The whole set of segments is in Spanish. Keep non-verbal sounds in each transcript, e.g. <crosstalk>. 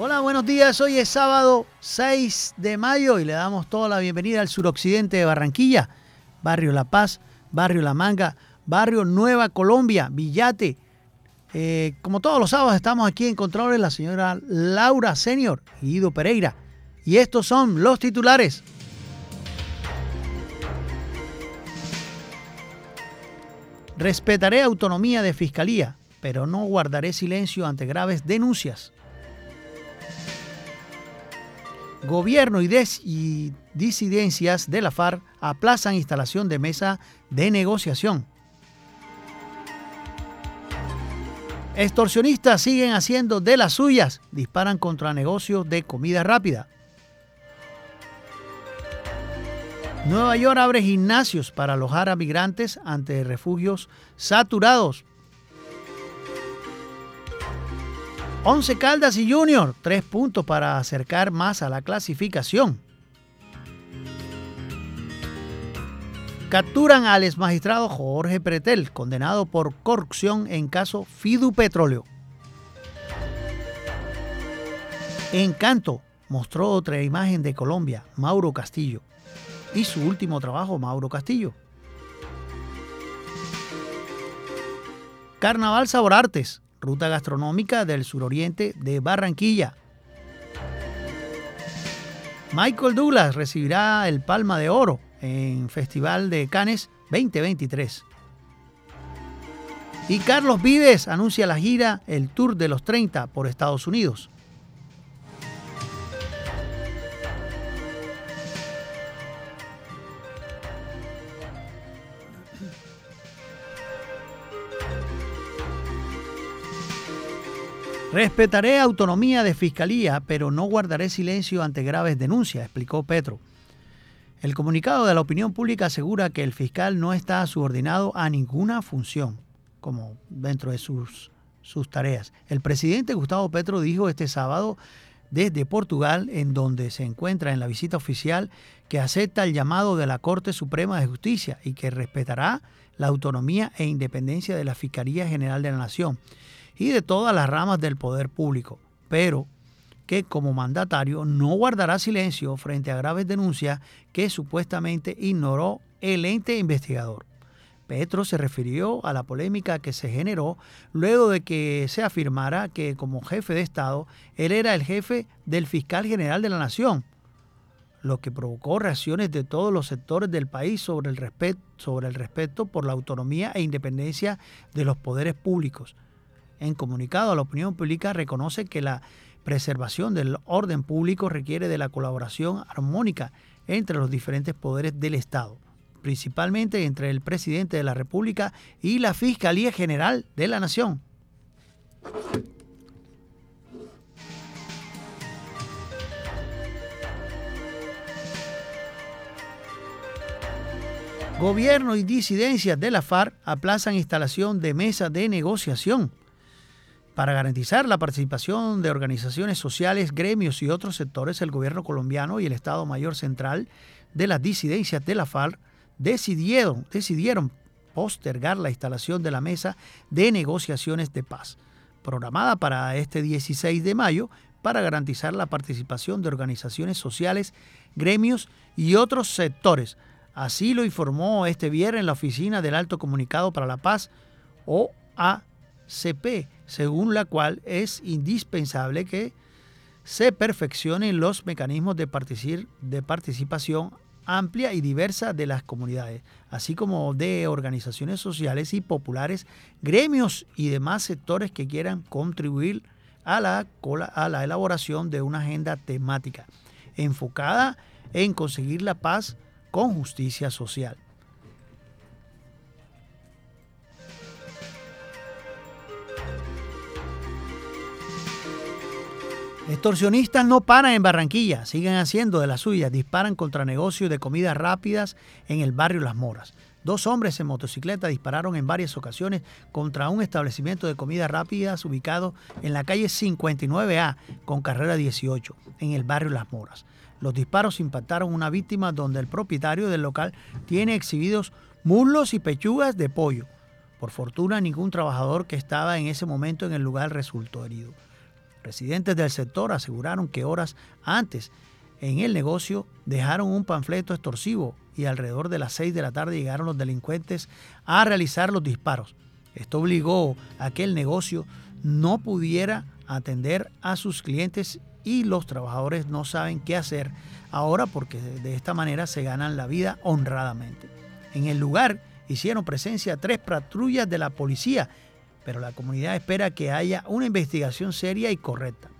Hola, buenos días. Hoy es sábado 6 de mayo y le damos toda la bienvenida al suroccidente de Barranquilla, barrio La Paz, barrio La Manga, barrio Nueva Colombia, Villate. Eh, como todos los sábados estamos aquí en controles la señora Laura Senior y Guido Pereira. Y estos son los titulares. Respetaré autonomía de fiscalía, pero no guardaré silencio ante graves denuncias. Gobierno y, y, disidencias de la FARC aplazan instalación de mesa de negociación. Extorsionistas siguen haciendo de las suyas, disparan contra negocios de comida rápida. Nueva York abre gimnasios para alojar a migrantes ante refugios saturados. Once Caldas y Junior, tres puntos para acercar más a la clasificación. Capturan al exmagistrado Jorge Pretel, condenado por corrupción en caso Fidu Petróleo. Encanto mostró otra imagen de Colombia, Mauro Castillo y su último trabajo, Mauro Castillo. Carnaval Sabor Artes, ruta gastronómica del suroriente de Barranquilla. Michael Douglas recibirá el Palma de Oro en Festival de Cannes 2023. Y Carlos Vives anuncia la gira El Tour de los 30 por Estados Unidos. Respetaré autonomía de fiscalía, pero no guardaré silencio ante graves denuncias, explicó Petro. El comunicado de la opinión pública asegura que el fiscal no está subordinado a ninguna función, como dentro de sus, sus tareas. El presidente Gustavo Petro dijo este sábado desde Portugal, en donde se encuentra en la visita oficial, que acepta el llamado de la Corte Suprema de Justicia y que respetará la autonomía e independencia de la Fiscalía General de la Nación y de todas las ramas del poder público, pero que como mandatario no guardará silencio frente a graves denuncias que supuestamente ignoró el ente investigador. Petro se refirió a la polémica que se generó luego de que se afirmara que como jefe de Estado él era el jefe del fiscal general de la nación, lo que provocó reacciones de todos los sectores del país sobre el, respeto, sobre el respeto por la autonomía e independencia de los poderes públicos en comunicado a la opinión pública reconoce que la preservación del orden público requiere de la colaboración armónica entre los diferentes poderes del Estado, principalmente entre el presidente de la República y la Fiscalía General de la Nación. Gobierno y disidencias de la FARC aplazan instalación de mesa de negociación para garantizar la participación de organizaciones sociales, gremios y otros sectores, el gobierno colombiano y el Estado Mayor Central de las disidencias de la FARC decidieron, decidieron postergar la instalación de la mesa de negociaciones de paz, programada para este 16 de mayo para garantizar la participación de organizaciones sociales, gremios y otros sectores. Así lo informó este viernes la Oficina del Alto Comunicado para la Paz, OACP, según la cual es indispensable que se perfeccionen los mecanismos de, de participación amplia y diversa de las comunidades, así como de organizaciones sociales y populares, gremios y demás sectores que quieran contribuir a la, a la elaboración de una agenda temática enfocada en conseguir la paz con justicia social. Extorsionistas no paran en Barranquilla, siguen haciendo de las suyas, disparan contra negocios de comidas rápidas en el barrio Las Moras. Dos hombres en motocicleta dispararon en varias ocasiones contra un establecimiento de comidas rápidas ubicado en la calle 59A con carrera 18, en el barrio Las Moras. Los disparos impactaron una víctima donde el propietario del local tiene exhibidos muslos y pechugas de pollo. Por fortuna, ningún trabajador que estaba en ese momento en el lugar resultó herido. Residentes del sector aseguraron que horas antes en el negocio dejaron un panfleto extorsivo y alrededor de las 6 de la tarde llegaron los delincuentes a realizar los disparos. Esto obligó a que el negocio no pudiera atender a sus clientes y los trabajadores no saben qué hacer ahora porque de esta manera se ganan la vida honradamente. En el lugar hicieron presencia tres patrullas de la policía, pero la comunidad espera que haya una investigación seria y correcta.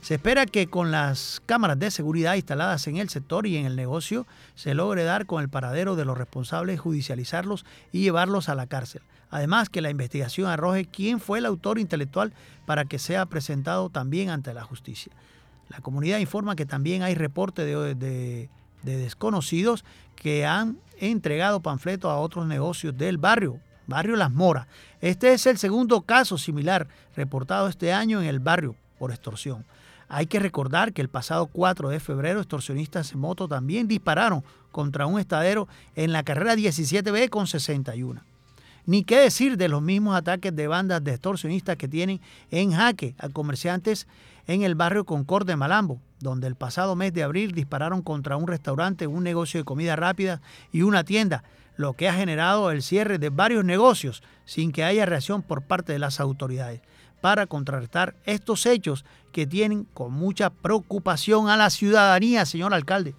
Se espera que con las cámaras de seguridad instaladas en el sector y en el negocio se logre dar con el paradero de los responsables, judicializarlos y llevarlos a la cárcel. Además, que la investigación arroje quién fue el autor intelectual para que sea presentado también ante la justicia. La comunidad informa que también hay reportes de, desconocidos que han entregado panfletos a otros negocios del barrio, barrio Las Moras. Este es el segundo caso similar reportado este año en el barrio por extorsión. Hay que recordar que el pasado 4 de febrero extorsionistas en moto también dispararon contra un estadero en la carrera 17B con 61. Ni qué decir de los mismos ataques de bandas de extorsionistas que tienen en jaque a comerciantes en el barrio Concord de Malambo, donde el pasado mes de abril dispararon contra un restaurante, un negocio de comida rápida y una tienda, lo que ha generado el cierre de varios negocios sin que haya reacción por parte de las autoridades para contrarrestar estos hechos que tienen con mucha preocupación a la ciudadanía, señor alcalde.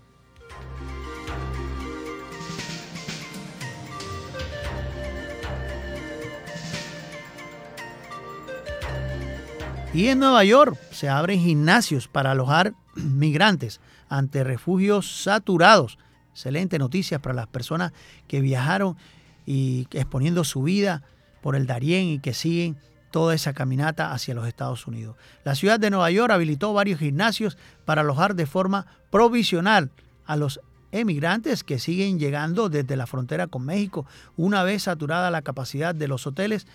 Y en Nueva York se abren gimnasios para alojar <clears throat> migrantes ante refugios saturados. Excelente noticia para las personas que viajaron y exponiendo su vida por el Darién y que siguen toda esa caminata hacia los Estados Unidos. La ciudad de Nueva York habilitó varios gimnasios para alojar de forma provisional a los emigrantes que siguen llegando desde la frontera con México una vez saturada la capacidad de los hoteles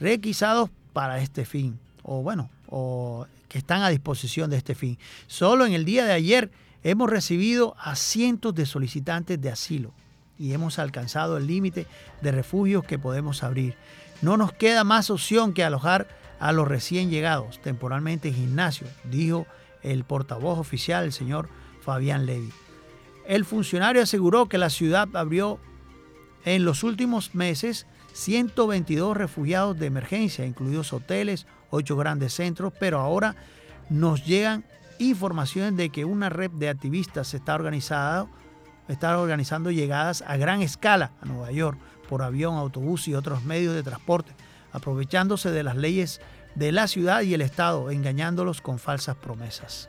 requisados para este fin, o bueno, o que están a disposición de este fin. Solo en el día de ayer hemos recibido a cientos de solicitantes de asilo y hemos alcanzado el límite de refugios que podemos abrir. No nos queda más opción que alojar a los recién llegados temporalmente en gimnasio, dijo el portavoz oficial, el señor Fabián Levy. El funcionario aseguró que la ciudad abrió en los últimos meses 122 refugiados de emergencia, incluidos hoteles, ocho grandes centros, pero ahora nos llegan informaciones de que una red de activistas está, está organizando llegadas a gran escala a Nueva York por avión, autobús y otros medios de transporte, aprovechándose de las leyes de la ciudad y el Estado, engañándolos con falsas promesas.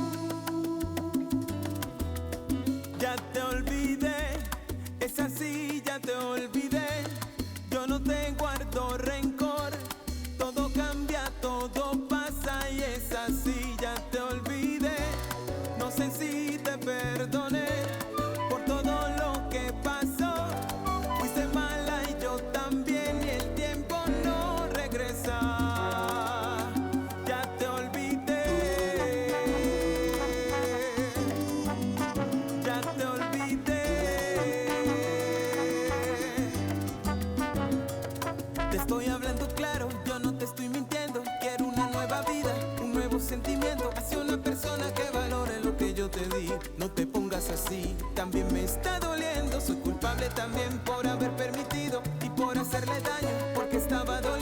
así, también me está doliendo. Soy culpable también por haber permitido y por hacerle daño, porque estaba doliendo.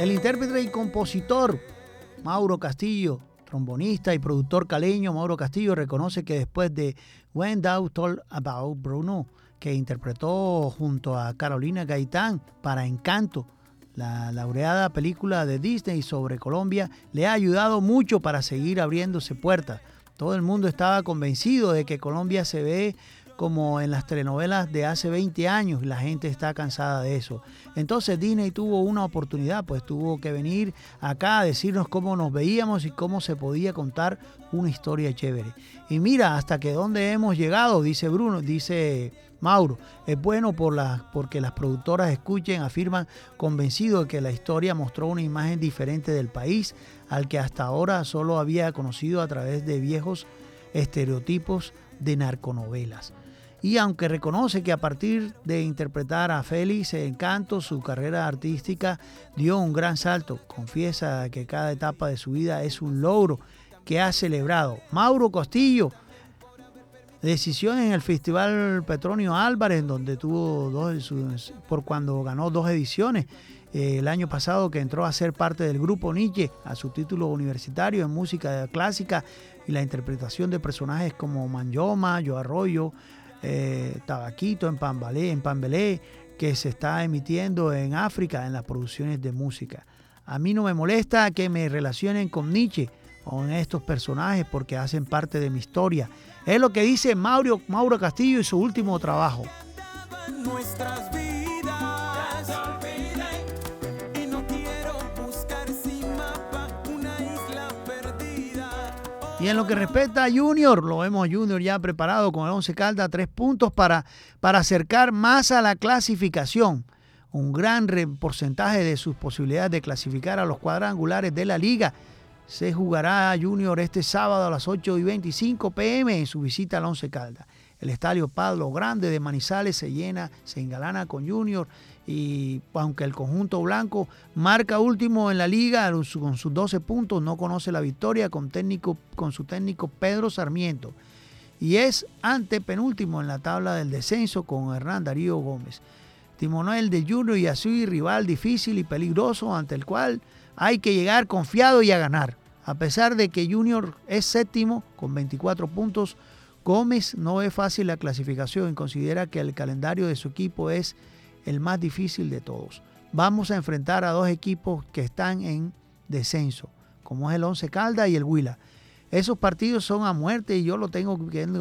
El intérprete y compositor Mauro Castillo, trombonista y productor caleño Mauro Castillo, reconoce que después de When Thou Told About Bruno, que interpretó junto a Carolina Gaitán para Encanto, la laureada película de Disney sobre Colombia, le ha ayudado mucho para seguir abriéndose puertas. Todo el mundo estaba convencido de que Colombia se ve como en las telenovelas de hace 20 años, la gente está cansada de eso. Entonces Disney tuvo una oportunidad, pues tuvo que venir acá a decirnos cómo nos veíamos y cómo se podía contar una historia chévere. Y mira hasta que dónde hemos llegado, dice Bruno, dice Mauro. Es bueno por porque las productoras escuchen, afirman convencidos de que la historia mostró una imagen diferente del país al que hasta ahora solo había conocido a través de viejos estereotipos de narconovelas y aunque reconoce que a partir de interpretar a Félix en canto, su carrera artística dio un gran salto, confiesa que cada etapa de su vida es un logro que ha celebrado. Mauro Costillo, decisión en el Festival Petronio Álvarez, donde tuvo dos, por cuando ganó dos ediciones. Eh, el año pasado que entró a ser parte del grupo Nietzsche a su título universitario en música clásica y la interpretación de personajes como Manjoma, Yo Arroyo, eh, Tabaquito en Pambalé, en Pambelé, que se está emitiendo en África en las producciones de música. A mí no me molesta que me relacionen con Nietzsche, con estos personajes, porque hacen parte de mi historia. Es lo que dice Mauro, Mauro Castillo y su último trabajo. Y en lo que respecta a Junior, lo vemos a Junior ya preparado con el 11 Calda, tres puntos para, para acercar más a la clasificación. Un gran porcentaje de sus posibilidades de clasificar a los cuadrangulares de la liga. Se jugará Junior este sábado a las 8 y 25 pm en su visita al 11 Calda. El estadio Pablo Grande de Manizales se llena, se engalana con Junior y aunque el conjunto blanco marca último en la liga con sus 12 puntos, no conoce la victoria con, técnico, con su técnico Pedro Sarmiento y es ante penúltimo en la tabla del descenso con Hernán Darío Gómez. Timonel de Junior y así rival difícil y peligroso ante el cual hay que llegar confiado y a ganar. A pesar de que Junior es séptimo con 24 puntos, Gómez no ve fácil la clasificación y considera que el calendario de su equipo es el más difícil de todos. Vamos a enfrentar a dos equipos que están en descenso, como es el Once Calda y el Huila. Esos partidos son a muerte y yo lo tengo,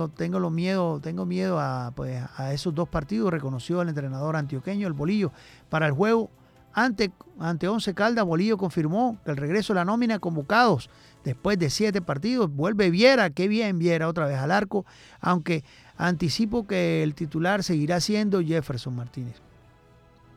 tengo miedo, tengo miedo a, pues, a esos dos partidos, reconoció el entrenador antioqueño, el Bolillo. Para el juego ante, ante Once Calda, Bolillo confirmó que el regreso de la nómina convocados después de siete partidos, vuelve Viera, qué bien Viera otra vez al arco, aunque anticipo que el titular seguirá siendo Jefferson Martínez.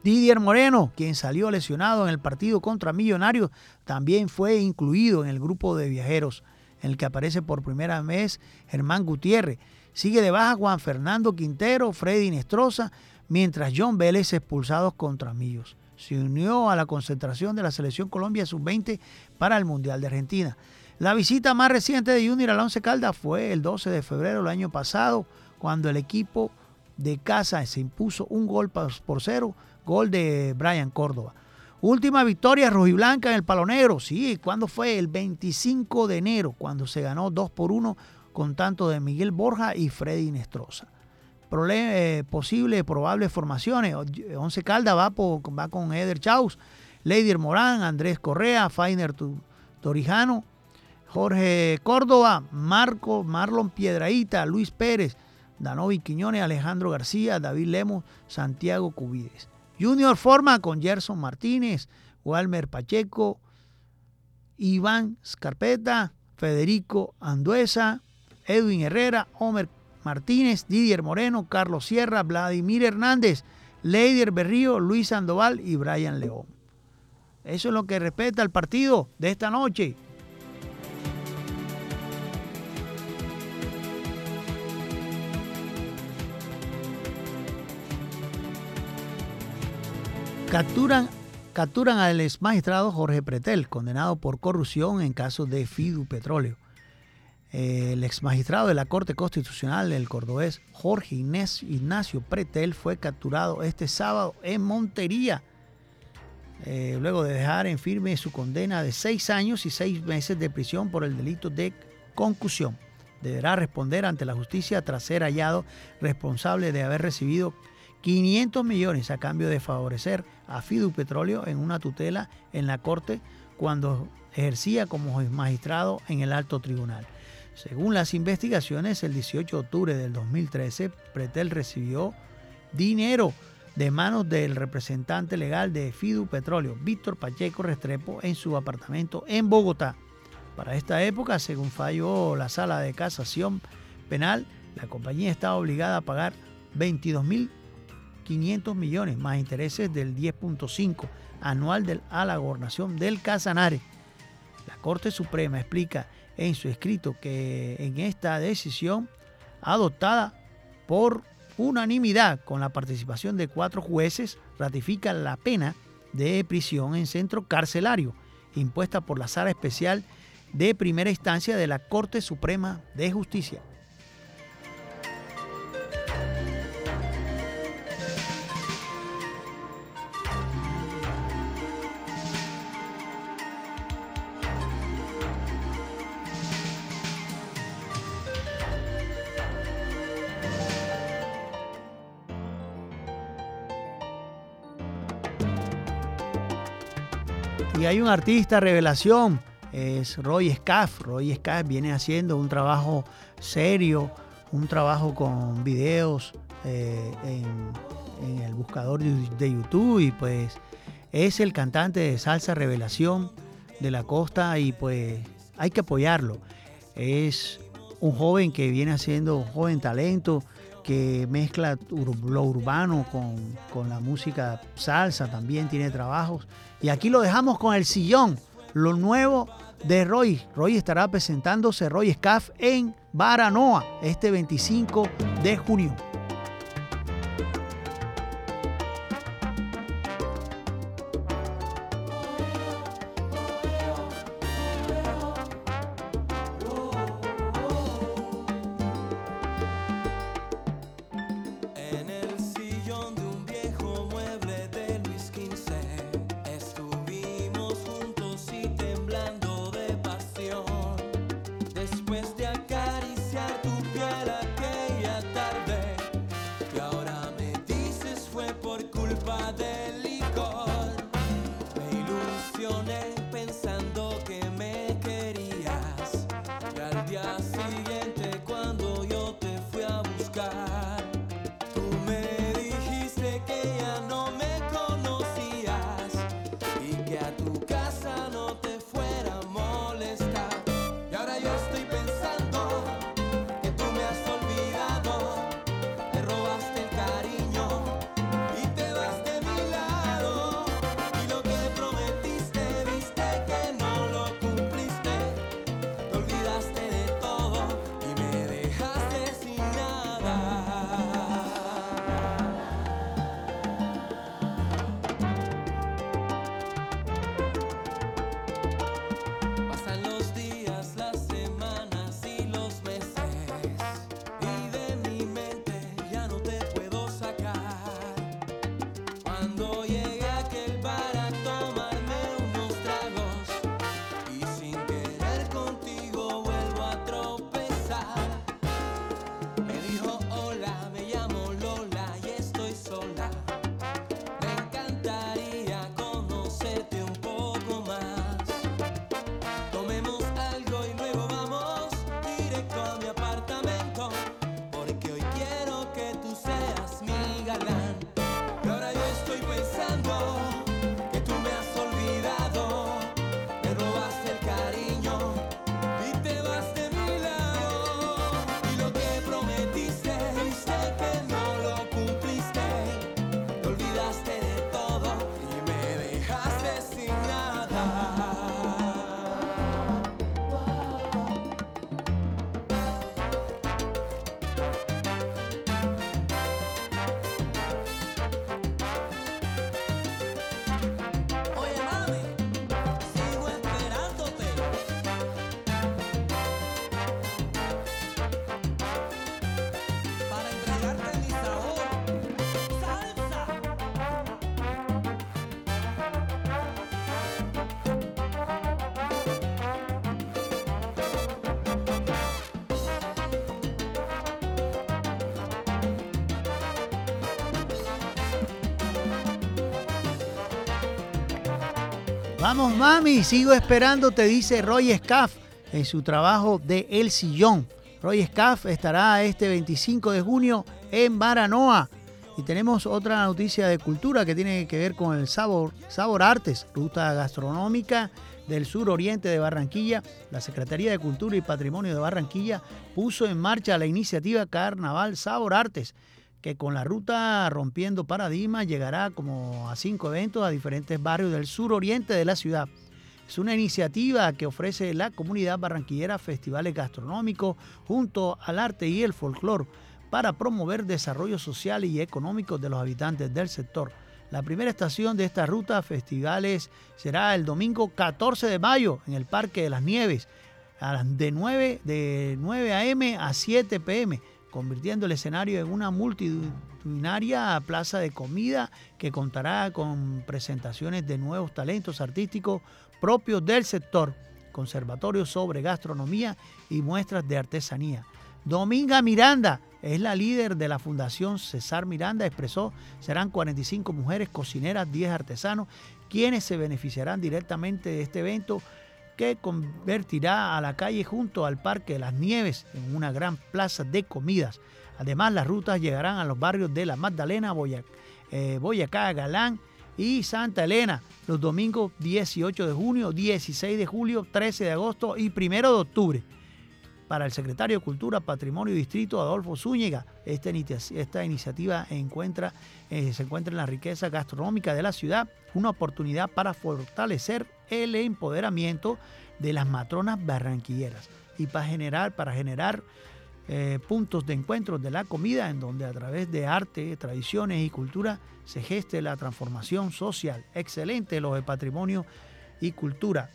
Didier Moreno, quien salió lesionado en el partido contra Millonarios, también fue incluido en el grupo de viajeros, en el que aparece por primera vez Germán Gutiérrez. Sigue de baja Juan Fernando Quintero, Freddy Nestroza, mientras John Vélez expulsados contra Millos. Se unió a la concentración de la Selección Colombia Sub-20 para el Mundial de Argentina. La visita más reciente de Junior al Once Caldas fue el 12 de febrero del año pasado, cuando el equipo de casa se impuso un gol por cero Gol de Brian Córdoba. Última victoria rojiblanca en el Palo Negro. Sí, ¿cuándo fue? El 25 de enero, cuando se ganó 2 por 1 con tanto de Miguel Borja y Freddy Nestroza. Eh, posibles, probables formaciones. Once Calda va, va con Eder Chaus, Leider Morán, Andrés Correa, Fainer Torijano, Jorge Córdoba, Marco, Marlon Piedraíta, Luis Pérez, Danovi Quiñones, Alejandro García, David Lemos, Santiago Cubides. Junior forma con Gerson Martínez, Walmer Pacheco, Iván Scarpeta, Federico Anduesa, Edwin Herrera, Homer Martínez, Didier Moreno, Carlos Sierra, Vladimir Hernández, Leider Berrío, Luis Sandoval y Brian León. Eso es lo que respeta el partido de esta noche. Capturan, capturan al ex magistrado Jorge Pretel, condenado por corrupción en casos de Fidu Petróleo. El ex magistrado de la Corte Constitucional, el cordobés Jorge Inés Ignacio Pretel, fue capturado este sábado en Montería, eh, luego de dejar en firme su condena de seis años y seis meses de prisión por el delito de concusión. Deberá responder ante la justicia tras ser hallado responsable de haber recibido 500 millones a cambio de favorecer a Fidu Petróleo en una tutela en la Corte cuando ejercía como magistrado en el alto tribunal. Según las investigaciones, el 18 de octubre del 2013, Pretel recibió dinero de manos del representante legal de Fidu Petróleo, Víctor Pacheco Restrepo, en su apartamento en Bogotá. Para esta época, según falló la sala de casación penal, la compañía estaba obligada a pagar 22.500 millones más intereses del 10.5 anual a la gobernación del Casanare. La Corte Suprema explica en su escrito que en esta decisión adoptada por unanimidad con la participación de cuatro jueces ratifica la pena de prisión en centro carcelario impuesta por la Sala Especial de Primera Instancia de la Corte Suprema de Justicia. Artista revelación, es Roy Scaff. Roy Scaff viene haciendo un trabajo serio, un trabajo con videos eh, en, el buscador de YouTube y pues es el cantante de salsa revelación de la costa y pues hay que apoyarlo. Es un joven que viene haciendo un joven talento que mezcla lo urbano con, con la música salsa, también tiene trabajos y aquí lo dejamos con el sillón, lo nuevo de Roy. Roy estará presentándose Roy Scaff en Baranoa este 25 de junio. God. Vamos, mami, sigo esperando, te dice Roy Scaff en su trabajo de El Sillón. Roy Scaff estará este 25 de junio en Baranoa. Y tenemos otra noticia de cultura que tiene que ver con el Sabor, Sabor Artes, ruta gastronómica del sur oriente de Barranquilla. La Secretaría de Cultura y Patrimonio de Barranquilla puso en marcha la iniciativa Carnaval Sabor Artes, que con la ruta Rompiendo Paradigmas llegará como a cinco eventos a diferentes barrios del sur oriente de la ciudad. Es una iniciativa que ofrece la comunidad barranquillera festivales gastronómicos junto al arte y el folclore para promover desarrollo social y económico de los habitantes del sector. La primera estación de esta ruta festivales será el domingo 14 de mayo en el Parque de las Nieves, de 9, de 9 a.m. a 7 p.m., convirtiendo el escenario en una multitudinaria plaza de comida que contará con presentaciones de nuevos talentos artísticos propios del sector, conservatorios sobre gastronomía y muestras de artesanía. Dominga Miranda es la líder de la Fundación César Miranda, expresó, serán 45 mujeres cocineras, 10 artesanos, quienes se beneficiarán directamente de este evento que convertirá a la calle junto al Parque de las Nieves en una gran plaza de comidas. Además, las rutas llegarán a los barrios de La Magdalena, eh, Boyacá, Galán y Santa Elena los domingos 18 de junio, 16 de julio, 13 de agosto y 1 de octubre para el secretario de Cultura, Patrimonio y Distrito, Adolfo Zúñiga. Esta, iniciativa eh, se encuentra en la riqueza gastronómica de la ciudad, una oportunidad para fortalecer el empoderamiento de las matronas barranquilleras y para generar, para eh, puntos de encuentro de la comida en donde a través de arte, tradiciones y cultura se geste la transformación social. Excelente lo de patrimonio y cultura.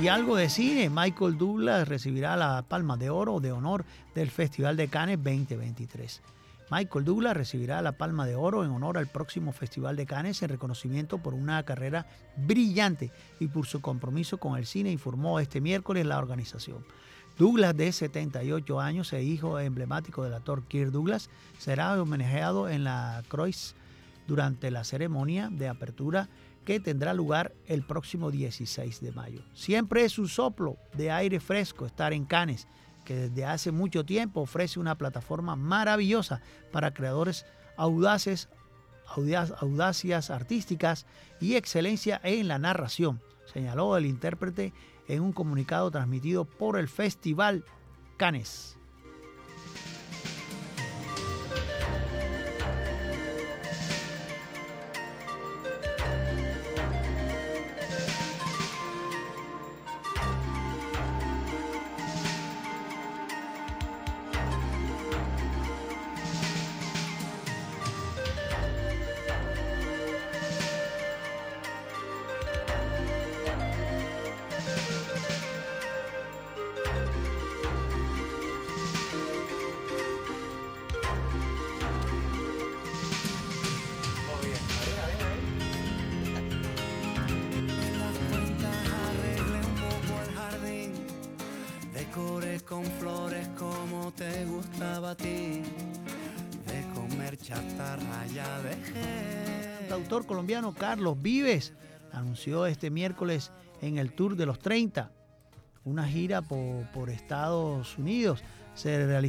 Y, algo de cine, Michael Douglas recibirá la Palma de Oro de honor del Festival de Cannes 2023. Michael Douglas recibirá la Palma de Oro en honor al próximo Festival de Cannes en reconocimiento por una carrera brillante y por su compromiso con el cine, informó este miércoles la organización. Douglas, de 78 años e hijo emblemático del actor Kirk Douglas, será homenajeado en la Croix durante la ceremonia de apertura que tendrá lugar el próximo 16 de mayo. Siempre es un soplo de aire fresco estar en Cannes, que desde hace mucho tiempo ofrece una plataforma maravillosa para creadores audaces, audacias artísticas y excelencia en la narración, señaló el intérprete en un comunicado transmitido por el Festival Cannes. Colombiano Carlos Vives anunció este miércoles en el Tour de los 30 una gira por, Estados Unidos. Se,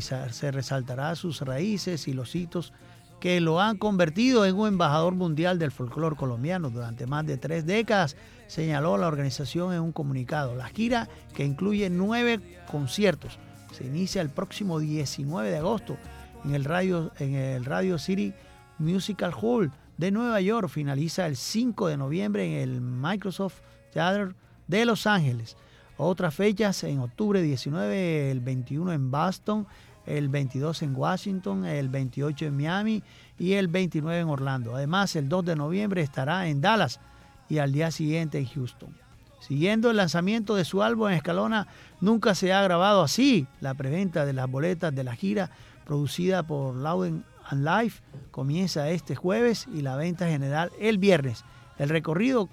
resaltará sus raíces y los hitos que lo han convertido en un embajador mundial del folclore colombiano durante más de tres décadas, señaló la organización en un comunicado. La gira, que incluye nueve conciertos, se inicia el próximo 19 de agosto en el Radio, en el Radio City Musical Hall de Nueva York finaliza el 5 de noviembre en el Microsoft Theater de Los Ángeles. Otras fechas en octubre 19, el 21 en Boston, el 22 en Washington, el 28 en Miami y el 29 en Orlando. Además, el 2 de noviembre estará en Dallas y al día siguiente en Houston. Siguiendo el lanzamiento de su álbum en Escalona, nunca se ha grabado así la preventa de las boletas de la gira producida por Louden and Life comienza este jueves y la venta general el viernes. El recorrido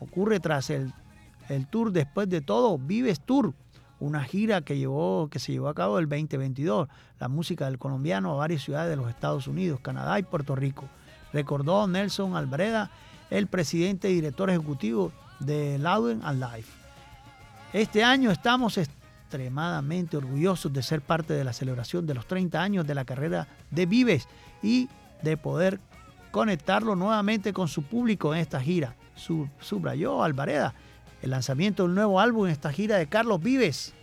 ocurre tras el, el tour Después de todo, Vives Tour, una gira que, llevó, que se llevó a cabo el 2022, la música del colombiano a varias ciudades de los Estados Unidos, Canadá y Puerto Rico. Recordó Nelson Albreda, el presidente y director ejecutivo de Loudon and Life. Este año estamos extremadamente orgullosos de ser parte de la celebración de los 30 años de la carrera de Vives y de poder conectarlo nuevamente con su público en esta gira. Subrayó Alvareda el lanzamiento del nuevo álbum en esta gira de Carlos Vives.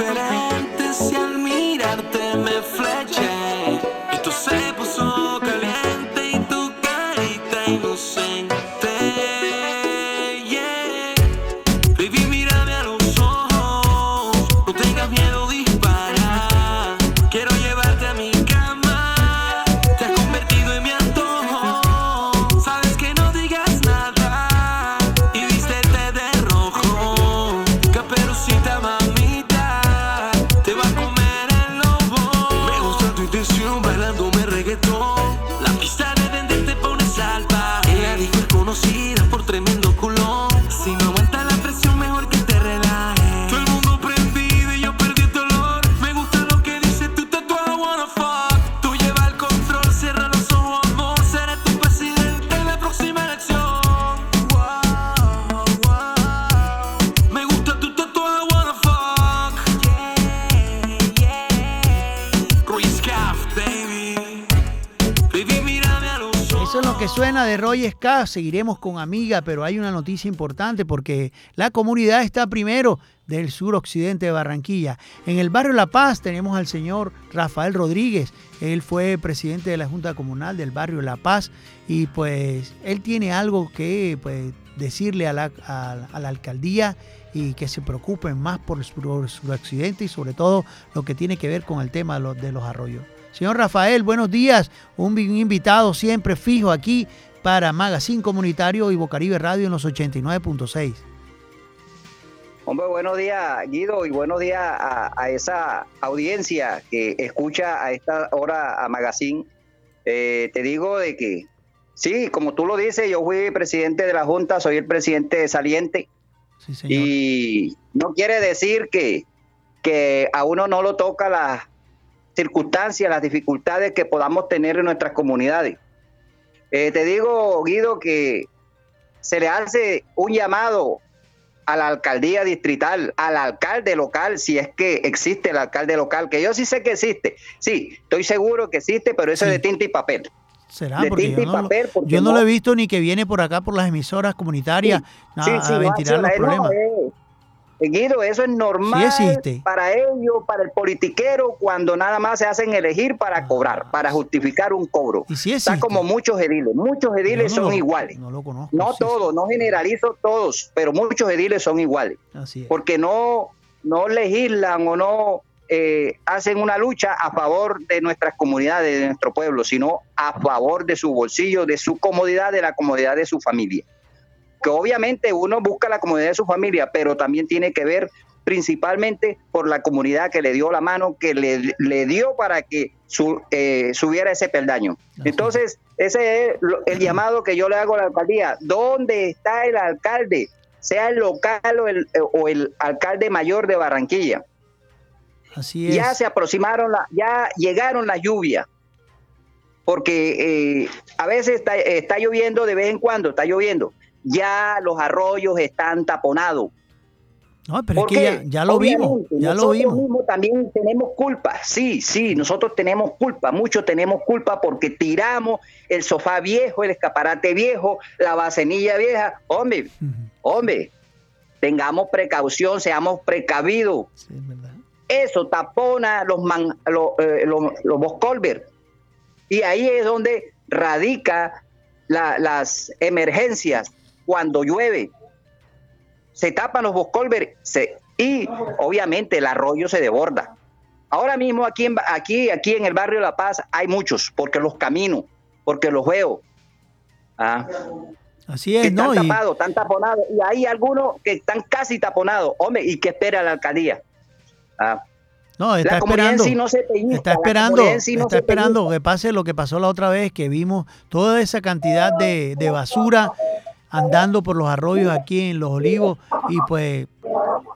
Será Seguiremos con Amiga, pero hay una noticia importante porque la comunidad está primero del suroccidente de Barranquilla. En el barrio La Paz tenemos al señor Rafael Rodríguez. Él fue presidente de la Junta Comunal del barrio La Paz y pues él tiene algo que pues decirle a la, alcaldía y que se preocupen más por su, su accidente y sobre todo lo que tiene que ver con el tema de los, arroyos. Señor Rafael, buenos días. Un vi- invitado siempre fijo aquí para Magazine Comunitario y Bocaribe Radio en los 89.6. Hombre, buenos días, Guido, y buenos días a, a esa audiencia que escucha a esta hora a Magazine. Eh, te digo de que, sí, como tú lo dices, yo fui presidente de la Junta, soy el presidente saliente, Sí, señor. y no quiere decir que, que a uno no lo toca las circunstancias, las dificultades que podamos tener en nuestras comunidades. Eh, te digo, Guido, que se le hace un llamado a la alcaldía distrital, al alcalde local, si es que existe el alcalde local, que yo sí sé que existe. Sí, estoy seguro que existe, pero eso Sí. es de tinta y papel. ¿Será? de Porque tinta yo y no, lo, papel, porque yo no no- lo he visto ni que viene por acá por las emisoras comunitarias a, Sí, a sí, no ventilar los no, problemas. eh, eh, Guido, eso es normal para ellos, para el politiquero, cuando nada más se hacen elegir para Ah, cobrar, para justificar un cobro. Y sí Está como muchos ediles, muchos ediles no son lo- iguales. No lo conozco. No sí, todos, no generalizo todos, pero muchos ediles son iguales. Así es. porque no, no legislan o no eh, hacen una lucha a favor de nuestras comunidades, de nuestro pueblo, sino a favor de su bolsillo, de su comodidad, de la comodidad de su familia. Que obviamente uno busca la comodidad de su familia, pero también tiene que ver principalmente por la comunidad que le dio la mano, que le, le dio para que su- eh, subiera ese peldaño. Entonces, ese es el llamado que yo le hago a la alcaldía. ¿Dónde está el alcalde? Sea el local o el, o el alcalde mayor de Barranquilla. Así es. Ya se aproximaron, la- ya llegaron las lluvias. Porque eh, a veces está, está lloviendo de vez en cuando, está lloviendo. Ya los arroyos están taponados. No, pero es ¿Por que ya, ya lo vimos, ya lo vimos. mismos también tenemos culpa. Sí, sí, nosotros tenemos culpa. Muchos tenemos culpa porque tiramos el sofá viejo, el escaparate viejo, la bacenilla vieja. Hombre, hombre, tengamos precaución, seamos precavidos. Sí, es verdad. Eso tapona los, man- lo- eh, lo- los Boscolver. Y ahí es donde radica la- las emergencias cuando llueve. Se tapan los Boscolver se, y obviamente el arroyo se desborda. Ahora mismo aquí en, aquí, aquí en el barrio La Paz hay muchos, porque los camino, porque los veo. Ah, Así que es, ¿no? están tapados, están taponados. Y hay algunos que están casi taponados. Hombre, ¿y qué espera la alcaldía? Ah, no, está la esperando. sí no se pellizca, Está esperando, sí no está esperando pellizca. que pase lo que pasó la otra vez, que vimos toda esa cantidad de, de basura andando por los arroyos aquí en Los Olivos y pues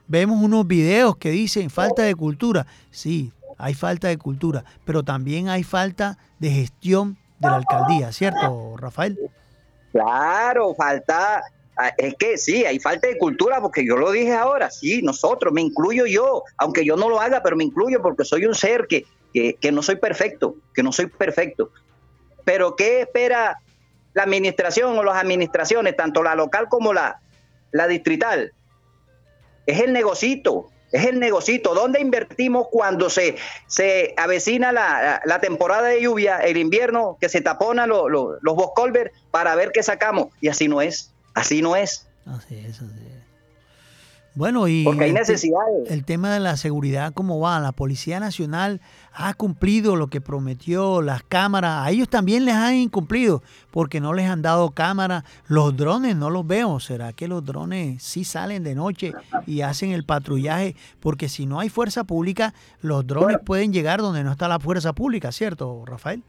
vemos unos videos que dicen falta de cultura. Sí, hay falta de cultura, pero también hay falta de gestión de la alcaldía, ¿cierto, Rafael? Claro, falta, ah, es que sí, hay falta de cultura, porque yo lo dije ahora, sí, nosotros, me incluyo yo, aunque yo no lo haga, pero me incluyo porque soy un ser que, que, que no soy perfecto, que no soy perfecto. Pero ¿qué espera la administración o las administraciones, tanto la local como la, la distrital? Es el negocito, es el negocito. ¿Dónde invertimos cuando se, se avecina la, la- temporada de lluvia, el invierno, que se tapona lo- lo- los boscolver para ver qué sacamos? Y así no es, así no es, Así es, así es. Bueno, y porque hay el tema de la seguridad, ¿cómo va? La Policía Nacional ha cumplido lo que prometió, las cámaras, a ellos también les han incumplido porque no les han dado cámaras, los drones no los veo, ¿será que los drones sí salen de noche y hacen el patrullaje? Porque si no hay fuerza pública, los drones Bueno. pueden llegar donde no está la fuerza pública, ¿cierto, Rafael?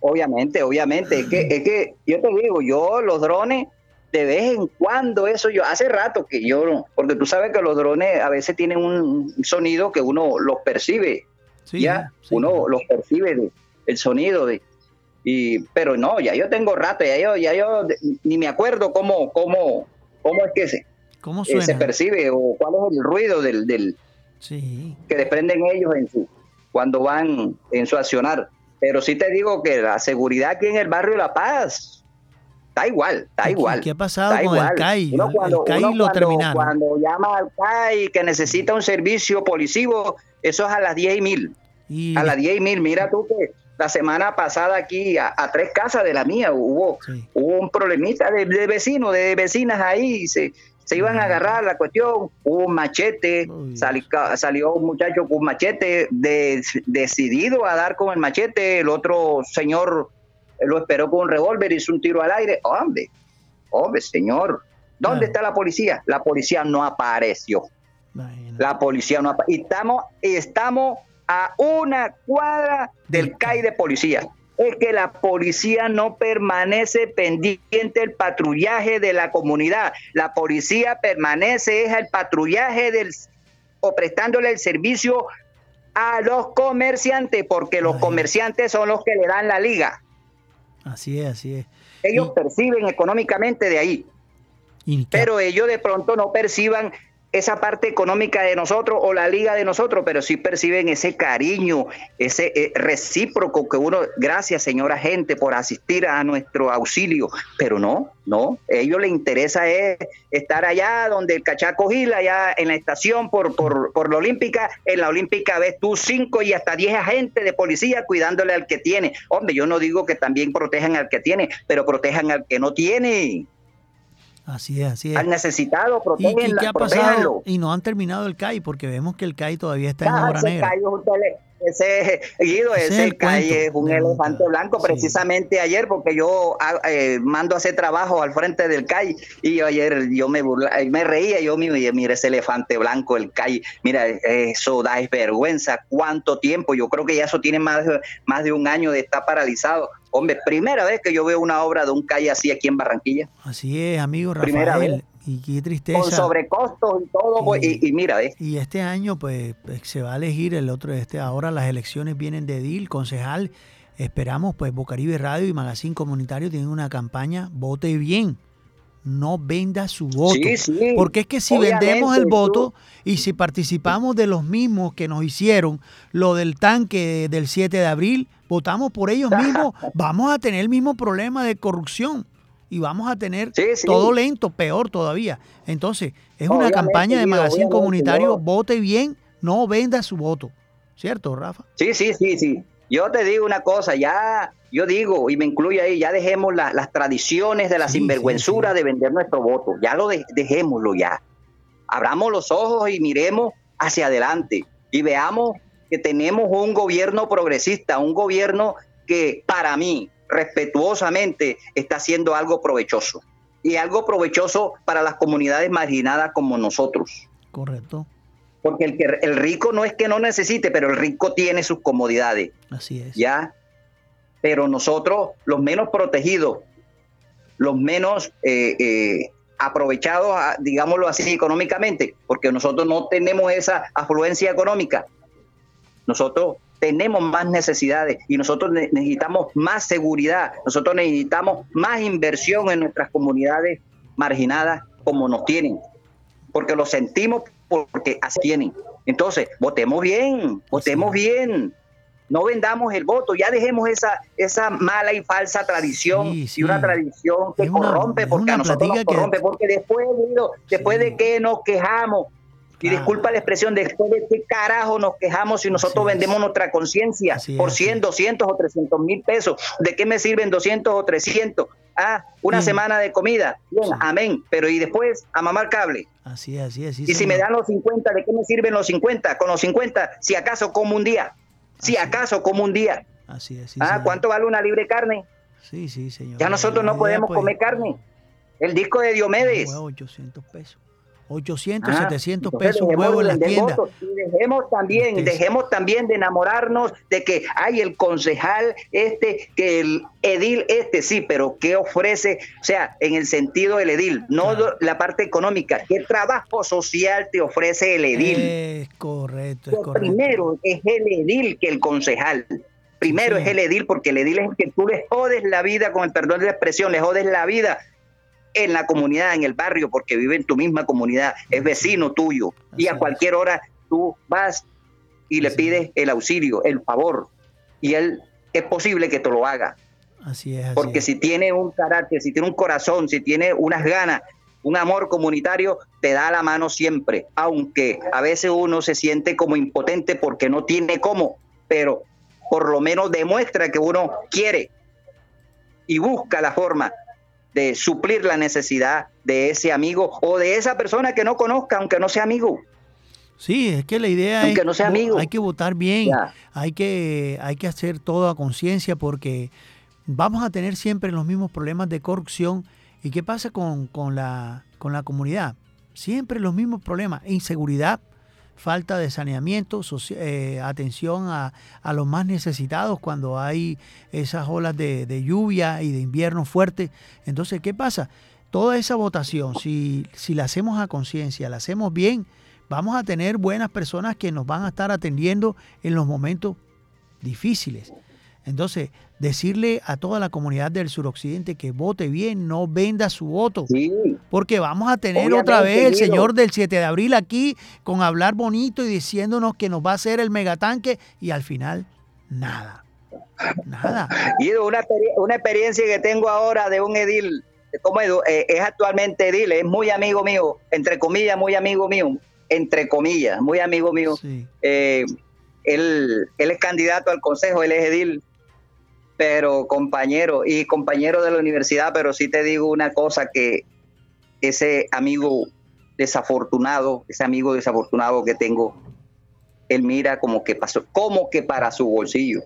Obviamente, obviamente. Es que, es que yo te digo, yo los drones, de vez en cuando, eso yo, hace rato que yo, no- porque tú sabes que los drones a veces tienen un sonido que uno los percibe, Sí, ya, sí, uno los percibe, de- el sonido de... Y, pero no, ya yo tengo rato, ya yo, ya yo ni me acuerdo cómo, cómo, cómo es que se, ¿Cómo eh, se percibe o cuál es el ruido del, del, Sí, que desprenden ellos en su, cuando van en su accionar. Pero sí te digo que la seguridad aquí en el barrio La Paz está igual, está ¿Y qué- igual. ¿Qué ha pasado con igual. el CAI? Uno cuando- el CAI uno lo cuando- terminaron. Cuando llama al CAI que necesita un servicio policivo, eso es a las 10 y mil. Y A las 10 y mil. Mira tú que la semana pasada aquí a, a tres casas de la mía hubo, Sí. hubo un problemita de, de vecinos, de vecinas ahí, se, se iban a agarrar la cuestión, hubo un machete, sali- salió un muchacho con un machete de- decidido a dar con el machete, el otro señor lo esperó con un revólver, hizo un tiro al aire, hombre, hombre, señor, ¿dónde Claro. está la policía? La policía no apareció. Imagínate. La policía no apa- y estamos, estamos a una cuadra del Del CAI de policía. Es que la policía no permanece pendiente del patrullaje de la comunidad. La policía permanece es el patrullaje del o prestándole el servicio a los comerciantes, porque los Ay. comerciantes son los que le dan la liga. Así es, así es. Ellos Y- perciben económicamente de ahí. Pero ellos de pronto no perciban esa parte económica de nosotros o la liga de nosotros, pero sí perciben ese cariño, ese eh, recíproco que uno, gracias señora gente por asistir a nuestro auxilio, pero no, no, a ellos les interesa es estar allá donde el cachaco gila, allá en la estación por, por, por la olímpica, en la olímpica ves tú cinco y hasta diez agentes de policía cuidándole al que tiene. Hombre, yo no digo que también protejan al que tiene, pero protejan al que no tiene. Así es, así es. Al necesitado, ¿Y, y protégenla, qué ha pasado? Y no han terminado el CAI porque vemos que el CAI todavía está en obra negra. Cayo es un tele- ese Guido, Ese ese, es el Calle es un de elefante blanco. sí. Precisamente ayer, porque yo ah, eh, mando a hacer trabajo al frente del CAI y yo ayer yo me burla, eh, me reía, yo mi- mira ese elefante blanco, el CAI, mira, eso da vergüenza, cuánto tiempo, yo creo que ya eso tiene más, de- más de un año de estar paralizado. Hombre, primera vez que yo veo una obra de un CAI así aquí en Barranquilla, Así es, amigo Primera Rafael. vez. Y qué con tristeza. sobrecostos y todo, pues, Y- mira, ¿ves? Y este año, pues, pues, se va a elegir el otro, este, ahora las elecciones vienen de DIL, concejal. Esperamos, pues, Bocaribe Radio y Magazine Comunitario tienen una campaña, vote bien, no venda su voto. Sí, sí. Porque es que si Obviamente, vendemos el voto y si participamos de los mismos que nos hicieron lo del tanque del 7 de abril, votamos por ellos mismos, <laughs> vamos a tener el mismo problema de corrupción y vamos a tener Sí, sí. todo lento, peor todavía. Entonces, es una campaña de Magazine Comunitario, vote bien, no venda su voto. ¿Cierto, Rafa? Sí, sí, sí, sí. Yo te digo una cosa, ya, yo digo, y me incluyo ahí, ya dejemos la- las tradiciones de la Sí, sinvergüenzura de vender nuestro voto, ya lo de- dejémoslo ya. Abramos los ojos y miremos hacia adelante y veamos que tenemos un gobierno progresista, un gobierno que para mí, respetuosamente, está haciendo algo provechoso. Y algo provechoso para las comunidades marginadas como nosotros. Correcto. Porque el, que, el rico no es que no necesite, pero el rico tiene sus comodidades. Así es. ¿ya? Pero nosotros, los menos protegidos, los menos eh, eh, aprovechados, ah, digámoslo así, económicamente, porque nosotros no tenemos esa afluencia económica. Nosotros tenemos más necesidades y nosotros ne- necesitamos más seguridad, nosotros necesitamos más inversión en nuestras comunidades marginadas como nos tienen, porque lo sentimos porque así tienen. Entonces, votemos bien, votemos bien, no vendamos el voto, ya dejemos esa, esa mala y falsa tradición Sí, sí. y una tradición que Es corrompe, porque a nosotros nos que- corrompe, porque después, después de que nos quejamos, y Claro. disculpa la expresión, después de qué carajo nos quejamos si nosotros Así es. vendemos nuestra conciencia por así 100, es. 200 o 300 mil pesos? ¿De qué me sirven 200 o 300? Ah, una Sí. semana de comida, bien, Sí. amén, pero y después a mamar cable. Así es, así es. sí, Y si me dan los 50, ¿de qué me sirven los 50? Con los 50, si acaso como un día. Si Así es. acaso como un día. Así es, sí, ah, señor. ¿cuánto vale una libre carne? Sí, sí, señor. Ya nosotros no podemos pues, comer carne. El disco de Diomedes. huevo, 800 pesos. 800, Ah, 700 entonces pesos un huevo en las tiendas. dejemos también, Este es- dejemos también de enamorarnos de que hay el concejal este, que el edil este, sí, pero ¿qué ofrece? O sea, en el sentido del edil, no Claro. la parte económica. ¿Qué trabajo social te ofrece el edil? Es correcto, es correcto. primero es el edil que el concejal. Primero Sí. es el edil, porque el edil es el que tú le jodes la vida, con el perdón de la expresión, le jodes la vida en la comunidad, en el barrio, porque vive en tu misma comunidad, es vecino tuyo. y a cualquier hora tú vas y le pides el auxilio, el favor. Y él es posible que te lo haga. Así es, así Porque es. si tiene un carácter, si tiene un corazón, si tiene unas ganas, un amor comunitario, te da la mano siempre. Aunque a veces uno se siente como impotente porque no tiene cómo, pero por lo menos demuestra que uno quiere y busca la forma de suplir la necesidad de ese amigo o de esa persona que no conozca, aunque no sea amigo. Sí, es que la idea Aunque es no sea amigo. hay que votar bien, Ya. hay que hay que hacer todo a conciencia porque vamos a tener siempre los mismos problemas de corrupción y qué pasa con, con la con la comunidad, siempre los mismos problemas, inseguridad, falta de saneamiento, eh, atención a, a los más necesitados cuando hay esas olas de, de lluvia y de invierno fuerte. Entonces, ¿qué pasa? Toda esa votación, si, si la hacemos a conciencia, la hacemos bien, vamos a tener buenas personas que nos van a estar atendiendo en los momentos difíciles. Entonces, decirle a toda la comunidad del suroccidente que vote bien, no venda su voto. Sí, Porque vamos a tener Obviamente, otra vez el señor del 7 de abril aquí con hablar bonito y diciéndonos que nos va a hacer el megatanque y al final nada. Nada. <laughs> Guido, una, una experiencia que tengo ahora de un edil, como eh, es actualmente edil, es muy amigo mío, entre comillas, muy amigo mío, entre comillas, muy amigo mío. Sí. Eh, él, él es candidato al consejo, él es edil, pero compañero y compañero de la universidad, pero sí te digo una cosa que ese amigo desafortunado, ese amigo desafortunado que tengo, él mira como que pasó, como que para su bolsillo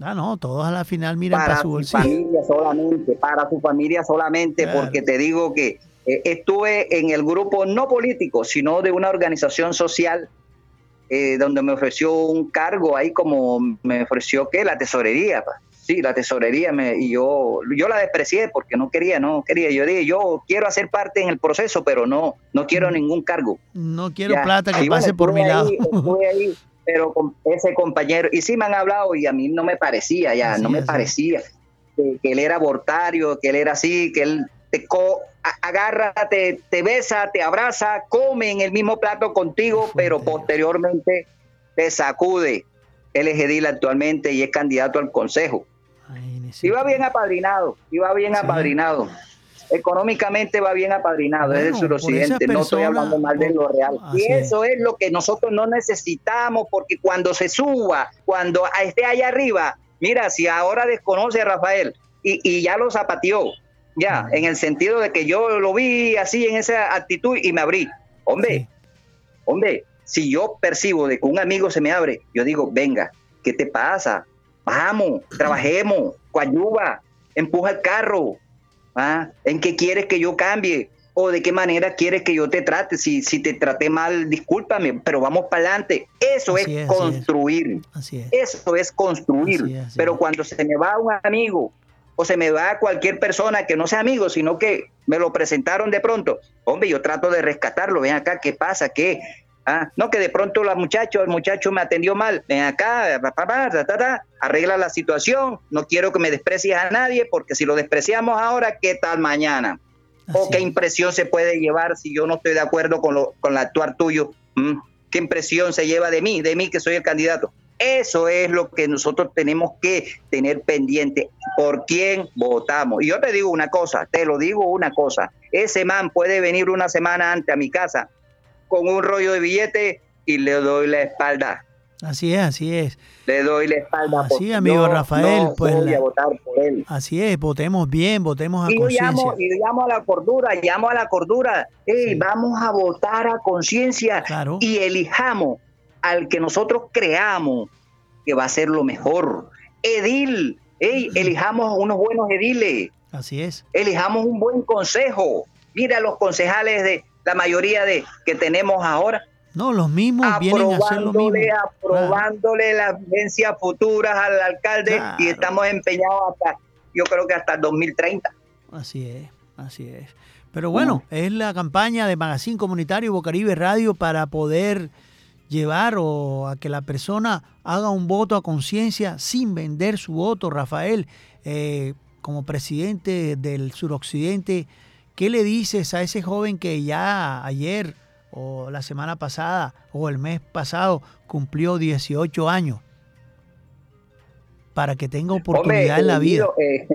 Ah, no, todos a la final miran para, para su bolsillo. familia solamente, para su familia solamente, Claro. porque te digo que eh, estuve en el grupo no político, sino de una organización social eh, donde me ofreció un cargo ahí como me ofreció que la tesorería, pa. Sí, la tesorería, me, y yo, yo la desprecié porque no quería, no quería, yo dije, yo quiero hacer parte en el proceso, pero no, no quiero ningún cargo. No quiero Ya. plata que Y bueno, pase por mi lado. ahí, estuve ahí, <laughs> pero con ese compañero, y sí me han hablado y a mí no me parecía ya, Así no me sí. parecía que, que él era abortario, que él era así, que él te co- agarra, te, te besa, te abraza, come en el mismo plato contigo, pero posteriormente te sacude. Él es edil actualmente y es candidato al consejo. Iba bien apadrinado, iba bien Sí. apadrinado. Económicamente va bien apadrinado, es Bueno, por suroccidente, esas no estoy hablando mal de lo real. así Y es. eso es lo que nosotros no necesitamos, porque cuando se suba, cuando esté allá arriba, mira, si ahora desconoce a Rafael y, y ya lo zapateó, ya, en el sentido de que yo lo vi así en esa actitud y me abrí. Hombre, Sí. hombre, si yo percibo de que un amigo se me abre, yo digo, venga, ¿qué te pasa? Vamos, trabajemos, coayuva, empuja el carro. ¿ah? ¿En qué quieres que yo cambie? ¿O de qué manera quieres que yo te trate? Si, si te traté mal, discúlpame, pero vamos para adelante. Eso es, es, así es. construir. Así es. Eso es construir. Así es, así Pero cuando se me va un amigo o se me va cualquier persona que no sea amigo, sino que me lo presentaron de pronto, hombre, yo trato de rescatarlo. Ven acá, ¿qué pasa? ¿Qué? Ah, no, que de pronto la muchacho, el muchacho me atendió mal. Ven acá, pa, pa, pa, ta, ta, ta, arregla la situación. No quiero que me desprecies a nadie, porque si lo despreciamos ahora, ¿qué tal mañana? ¿O qué es. impresión se puede llevar si yo no estoy de acuerdo con, lo, con el actuar tuyo? ¿Mm? ¿Qué impresión se lleva de mí, de mí que soy el candidato? Eso es lo que nosotros tenemos que tener pendiente. ¿Por quién votamos? Y yo te digo una cosa, te lo digo una cosa. Ese man puede venir una semana antes a mi casa con un rollo de billete y le doy la espalda. Así es, así es. Le doy la espalda. Así, porque amigo Rafael, no pues voy la- a votar por él. Así es, votemos bien, votemos a conciencia. y llamo a la cordura, llamo a la cordura. Sí. vamos a votar a conciencia Claro. y elijamos al que nosotros creamos que va a ser lo mejor. Edil, ey, <laughs> elijamos unos buenos ediles, Así es. elijamos un buen consejo. Mira los concejales de la mayoría de que tenemos ahora, No, los mismos vienen a hacer lo mismo. aprobándole, las vigencias futuras al alcalde Claro. y estamos empeñados hasta, yo creo que hasta el 2030. Así es, así es. Pero bueno, es la campaña de Magazine Comunitario Bocaribe Radio para poder llevar o a que la persona haga un voto a conciencia sin vender su voto. Rafael, eh, como presidente del suroccidente, ¿qué le dices a ese joven que ya ayer o la semana pasada o el mes pasado cumplió 18 años? Para que tenga oportunidad Hombre, en la eh, vida. Eh,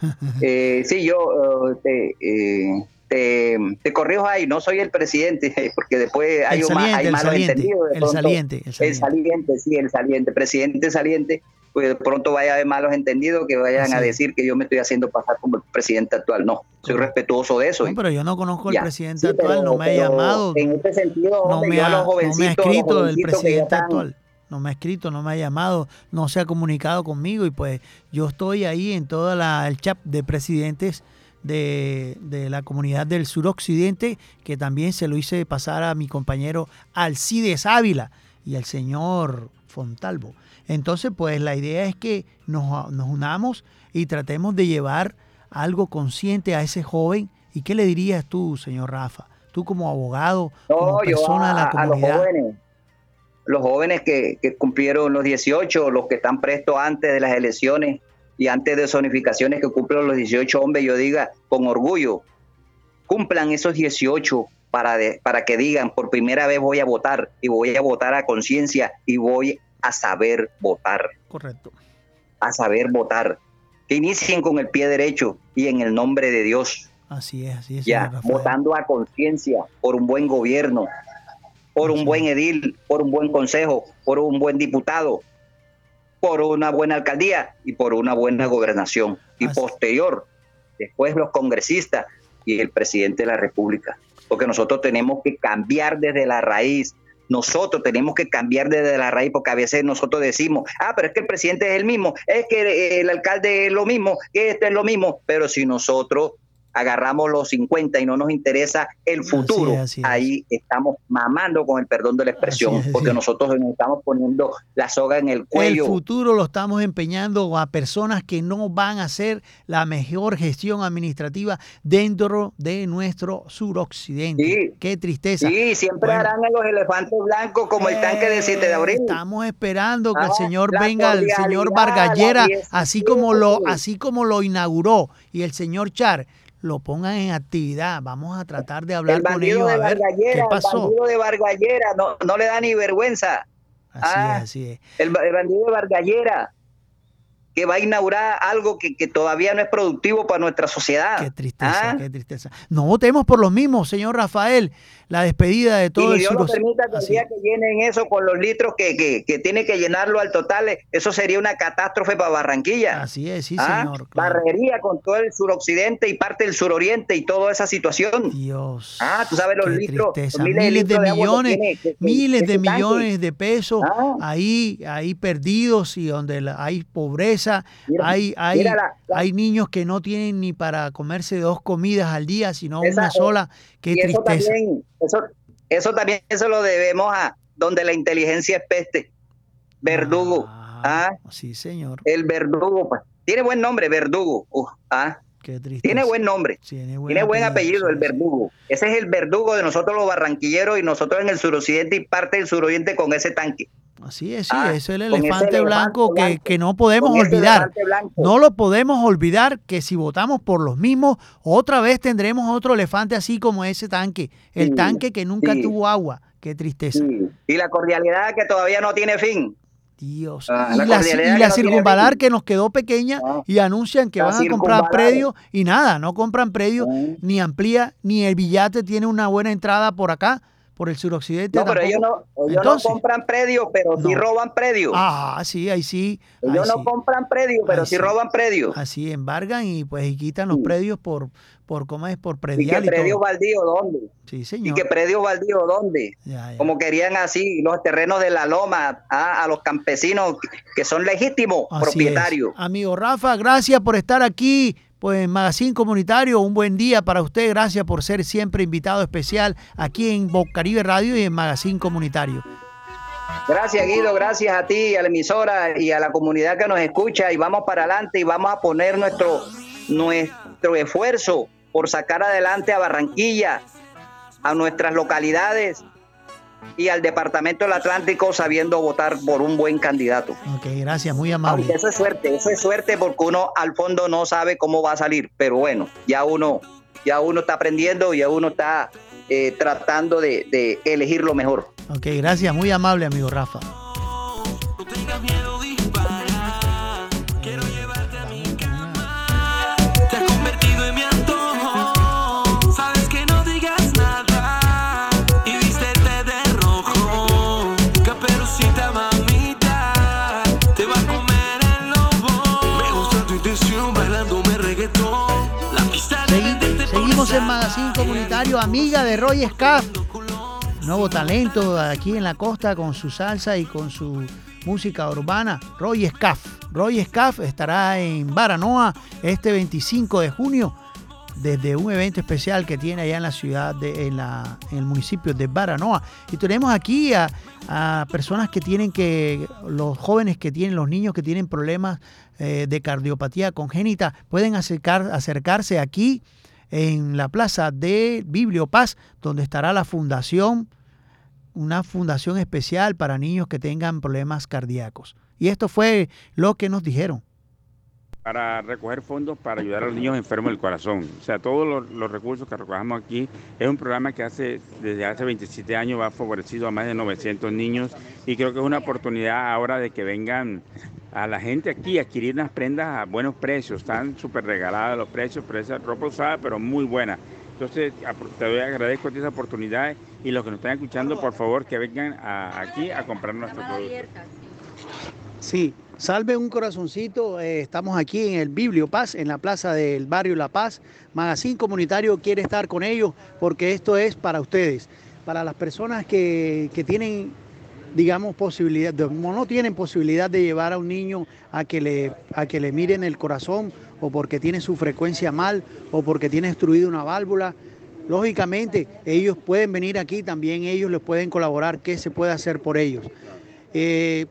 <laughs> eh, sí, yo eh, te, eh, te, te corrijo ahí, no soy el presidente, <laughs> porque después hay, El un saliente, hay el malos saliente, entendidos. el saliente, el El saliente. saliente, sí, el saliente, presidente saliente. Pues de pronto vaya a haber malos entendidos que vayan a decir que yo me estoy haciendo pasar como el presidente actual. No, soy respetuoso de eso. No, pero yo no conozco al Ya, presidente sí, actual, pero- no me ha llamado, En este sentido, no me ha, no me ha escrito el presidente actual. No me ha escrito, no me ha llamado, no se ha comunicado conmigo y pues yo estoy ahí en todo el chat de presidentes de, de la comunidad del suroccidente, que también se lo hice pasar a mi compañero Alcides Ávila y al señor Fontalvo. Entonces, pues la idea es que nos, nos unamos y tratemos de llevar algo consciente a ese joven. ¿Y qué le dirías tú, señor Rafa? Tú como abogado, como No, persona a, de la a los comunidad. jóvenes, los jóvenes que, que cumplieron los 18, los que están prestos antes de las elecciones y antes de zonificaciones que cumplen los 18 hombres, yo diga con orgullo, cumplan esos 18 para, de- para que digan, por primera vez voy a votar y voy a votar a conciencia y voy a saber votar, Correcto. a saber votar. Que inicien con el pie derecho y en el nombre de Dios. Así es, así es. ya, votando a conciencia por un buen gobierno, por un buen edil, por un buen consejo, por un buen diputado, por una buena alcaldía y por una buena gobernación. Y Así- posterior, después los congresistas y el presidente de la República. Porque nosotros tenemos que cambiar desde la raíz. Nosotros tenemos que cambiar desde la raíz porque a veces nosotros decimos, ah, pero es que el presidente es el mismo, es que el alcalde es lo mismo, que esto es lo mismo. Pero si nosotros agarramos los 50 y no nos interesa el Así futuro, es, así es. ahí estamos mamando con el perdón de la expresión, es, porque nosotros nos estamos poniendo la soga en el El cuello. futuro lo estamos empeñando a personas que no van a hacer la mejor gestión administrativa dentro de nuestro suroccidente. Sí. Qué tristeza. Sí, siempre Bueno. harán en los elefantes blancos como el tanque del 7 de abril. Estamos esperando que el Ah, señor venga, el señor Vargallera, así como lo, 17. así como lo inauguró, y el señor Char lo pongan en actividad. Vamos a tratar de hablar el con bandido ellos de a ver qué el pasó. bandido de Vargallera, no, no le da ni vergüenza. Así Ah. es, así es. El, el bandido de Vargallera, que va a inaugurar algo que, que todavía no es productivo para nuestra sociedad. Qué tristeza, Ah. qué tristeza. No votemos por los mismos, señor Rafael. La despedida de todo y el Dios no sur. permita que el día que llenen eso con los litros que, que, que tiene que llenarlo al total, eh, eso sería una catástrofe para Barranquilla. Así es, sí, Ah, señor. claro. Barrería con todo el suroccidente y parte del suroriente y toda esa situación. Dios. Ah, tú sabes los litros, los miles de Miles de litros de agua que millones, tiene, que- que- miles de millones de pesos Ah. ahí, ahí perdidos y donde la- hay pobreza, Mira, hay, hay, mira la- la- hay niños que no tienen ni para comerse dos comidas al día, sino Esa- una sola. Qué tristeza. también, eso, eso también se lo debemos a donde la inteligencia es peste. Verdugo. Ah, Ah. Sí, señor. El verdugo. pues. Tiene buen nombre, verdugo. Uf, ah, Qué tiene buen nombre. Tiene buen Tiene buen apellido, apellido, el verdugo. Ese es el verdugo de nosotros los barranquilleros y nosotros en el suroccidente y parte del suroriente con ese tanque. Así es, sí, Ah, es el elefante elefante blanco que, blanco, que no podemos olvidar. No lo podemos olvidar que si votamos por los mismos, otra vez tendremos otro elefante así como ese tanque. El Sí, tanque que nunca sí. tuvo agua. Qué tristeza. Sí. Y la cordialidad que todavía no tiene fin. Dios. Ah, y la la, cordialidad y que la no tiene circunvalar que nos quedó pequeña Ah. y anuncian que van a comprar circunvalar. predio y nada, no compran predio, Ah. ni amplía, ni el billete tiene una buena entrada por acá, por el suroccidente. No, pero ellos no, ellos Entonces, no compran predios, pero sí roban predios. Ah, sí, ahí sí. ahí ellos no sí. compran predios, pero sí sí. roban predios. Así embargan y pues y quitan los Sí. predios por, por ¿cómo es? Por ¿Y que predial y, predios todo. baldíos dónde? Sí, ¿Y señor. que predios baldíos dónde? Ya, ya. Como querían así los terrenos de la loma ah, a los campesinos que son legítimos Así propietarios. es. Amigo Rafa, gracias por estar aquí. Pues Magazine Comunitario, un buen día para usted. Gracias por ser siempre invitado especial aquí en Bocaribe Radio y en Magazine Comunitario. Gracias Guido, gracias a ti, a la emisora y a la comunidad que nos escucha y vamos para adelante y vamos a poner nuestro, nuestro esfuerzo por sacar adelante a Barranquilla, a nuestras localidades y al Departamento del Atlántico sabiendo votar por un buen candidato. Ok, gracias, muy amable. Aunque eso es suerte, eso es suerte porque uno al fondo no sabe cómo va a salir, pero bueno, ya uno, ya uno está aprendiendo, ya uno está eh, tratando de, de elegir lo mejor. Ok, gracias, muy amable, amigo Rafa. No tengas miedo, Magazine Comunitario, amiga de Roy Scaff. Nuevo talento aquí en la costa con su salsa y con su música urbana. Roy Scaff. Roy Scaff estará en Baranoa este 25 de junio desde un evento especial que tiene allá en la ciudad, de, en, en el municipio de Baranoa. Y tenemos aquí a, personas que tienen que, los jóvenes que tienen, los niños que tienen problemas eh, de cardiopatía congénita, pueden acercar, acercarse aquí en la plaza de Bibliopaz, donde estará la fundación, una fundación especial para niños que tengan problemas cardíacos. Y esto fue lo que nos dijeron para recoger fondos para ayudar a los niños enfermos del corazón. O sea, todos los, los, recursos que recogemos aquí es un programa que hace desde hace 27 años va favorecido a más de 900 niños y creo que es una oportunidad ahora de que vengan a la gente aquí a adquirir unas prendas a buenos precios. Están súper regaladas los precios, pero esa ropa usada, pero muy buena. Entonces, te doy, agradezco esa oportunidad y los que nos están escuchando, por favor, que vengan a, aquí a comprar nuestro producto. Sí, Salve un corazoncito, eh, estamos aquí en el Biblio Paz, en la plaza del barrio La Paz. Magazine Comunitario quiere estar con ellos porque esto es para ustedes, para las personas que, que tienen, digamos, posibilidad, no tienen posibilidad de llevar a un niño a que, le, a que le miren el corazón o porque tiene su frecuencia mal o porque tiene destruido una válvula. Lógicamente, ellos pueden venir aquí, también ellos les pueden colaborar, qué se puede hacer por ellos. Eh,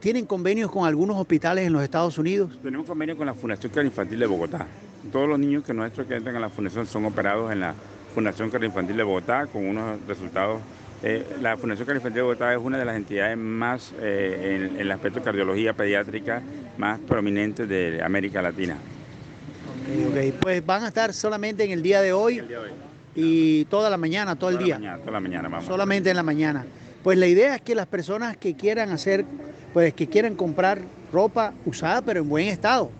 ¿Tienen convenios con algunos hospitales en los Estados Unidos? Tenemos convenio con la Fundación Caro Infantil de Bogotá. Todos los niños que nuestros que entran a la fundación son operados en la Fundación Caro Infantil de Bogotá con unos resultados. Eh, la Fundación Caro Infantil de Bogotá es una de las entidades más, eh, en, en, el aspecto de cardiología pediátrica, más prominentes de América Latina. Okay, ok, pues van a estar solamente en el día de hoy, El día de hoy. y toda la mañana, todo el día. la mañana, toda la mañana, vamos. solamente en la mañana. Pues la idea es que las personas que quieran hacer, pues que quieran comprar ropa usada pero en buen estado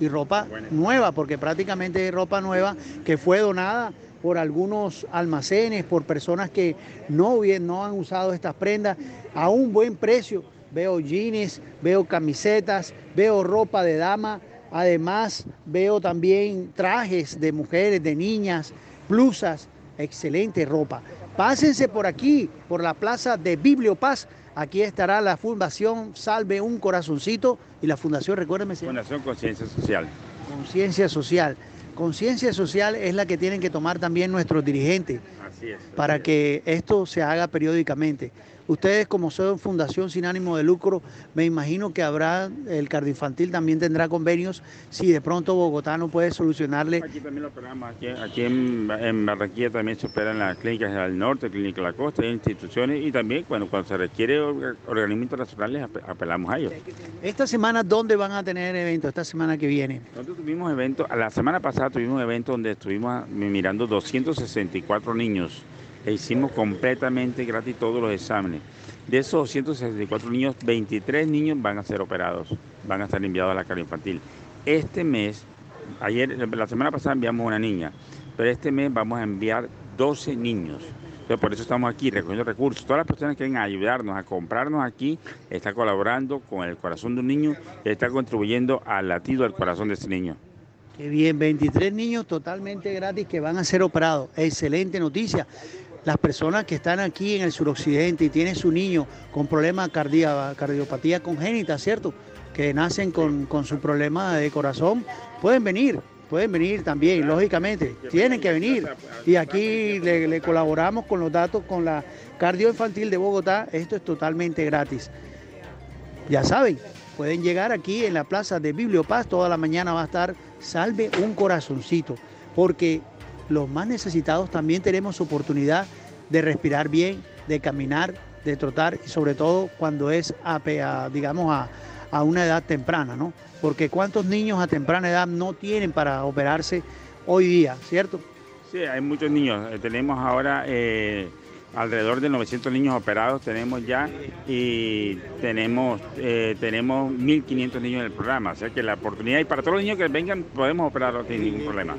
y ropa nueva, porque prácticamente es ropa nueva que fue donada por algunos almacenes, por personas que no, hubie- no han usado estas prendas a un buen precio. Veo jeans, veo camisetas, veo ropa de dama, además veo también trajes de mujeres, de niñas, blusas, excelente ropa. Pásense por aquí, por la plaza de Bibliopaz. Aquí estará la Fundación Salve un Corazoncito y la Fundación, recuérdenme, llama Fundación Conciencia Social. Conciencia Social. Conciencia Social es la que tienen que tomar también nuestros dirigentes Así es. para que esto se haga periódicamente. Ustedes como son fundación sin ánimo de lucro, me imagino que habrá, el cardioinfantil también tendrá convenios si de pronto Bogotá no puede solucionarle. Aquí también lo operamos, aquí, aquí en, en Barranquilla también se operan las clínicas del norte, Clínica de la Costa, hay instituciones y también cuando, cuando se requiere orga- organismos internacionales ap- apelamos a ellos. Esta semana, ¿dónde van a tener eventos? Esta semana que viene. Nosotros tuvimos eventos, la semana pasada tuvimos un evento donde estuvimos mirando 264 niños e hicimos completamente gratis todos los exámenes. De esos 264 niños, 23 niños van a ser operados, van a ser enviados a la cara infantil. Este mes, ayer, la semana pasada enviamos una niña, pero este mes vamos a enviar 12 niños. Entonces, por eso estamos aquí recogiendo recursos. Todas las personas que quieren ayudarnos a comprarnos aquí, está colaborando con el corazón de un niño y está contribuyendo al latido del corazón de ese niño. Qué bien, 23 niños totalmente gratis que van a ser operados. Excelente noticia. Las personas que están aquí en el suroccidente y tienen su niño con problemas cardia- cardiopatía congénita, ¿cierto? Que nacen con, con su problema de corazón, pueden venir, pueden venir también, lógicamente, tienen que venir. Y aquí le, le colaboramos con los datos con la cardio infantil de Bogotá, esto es totalmente gratis. Ya saben, pueden llegar aquí en la plaza de Bibliopaz, toda la mañana va a estar Salve un corazoncito, porque los más necesitados también tenemos oportunidad de respirar bien, de caminar, de trotar y sobre todo cuando es a, digamos a, a una edad temprana, ¿no? Porque cuántos niños a temprana edad no tienen para operarse hoy día, ¿cierto? Sí, hay muchos niños. Eh, Tenemos ahora eh, alrededor de 900 niños operados, tenemos ya, y tenemos, eh, tenemos 1.500 niños en el programa. O sea que la oportunidad, y para todos los niños que vengan, podemos operarlos sin ningún problema.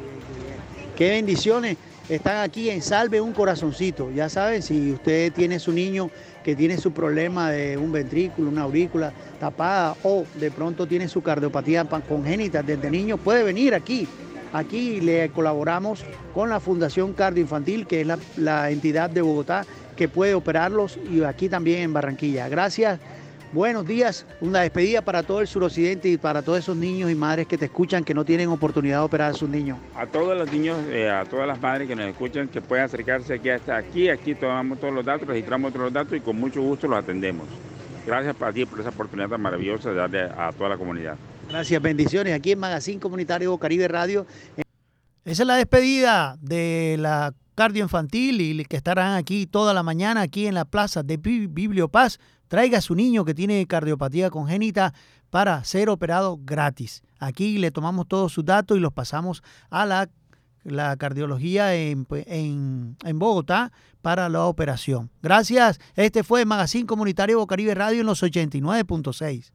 Qué bendiciones. Están aquí en Salve un Corazoncito. Ya saben, si usted tiene su niño que tiene su problema de un ventrículo, una aurícula tapada o de pronto tiene su cardiopatía pa- congénita desde niño, puede venir aquí Aquí le colaboramos con la Fundación Cardioinfantil, que es la, la entidad de Bogotá que puede operarlos y aquí también en Barranquilla. Gracias. Buenos días, una despedida para todo el suroccidente y para todos esos niños y madres que te escuchan que no tienen oportunidad de operar a sus niños. A todos los niños, eh, a todas las madres que nos escuchan, que puedan acercarse aquí hasta aquí, aquí tomamos todos los datos, registramos todos los datos y con mucho gusto los atendemos. Gracias para ti por esa oportunidad tan maravillosa de darle a toda la comunidad. Gracias, bendiciones. Aquí en Magazine Comunitario Caribe Radio. Esa es la despedida de la cardioinfantil y que estarán aquí toda la mañana aquí en la plaza de Bibliopaz. Traiga a su niño que tiene cardiopatía congénita para ser operado gratis. Aquí le tomamos todos sus datos y los pasamos a la, la cardiología en, en, en, Bogotá para la operación. Gracias. Este fue Magazine Comunitario Bocaribe Radio en los 89.6.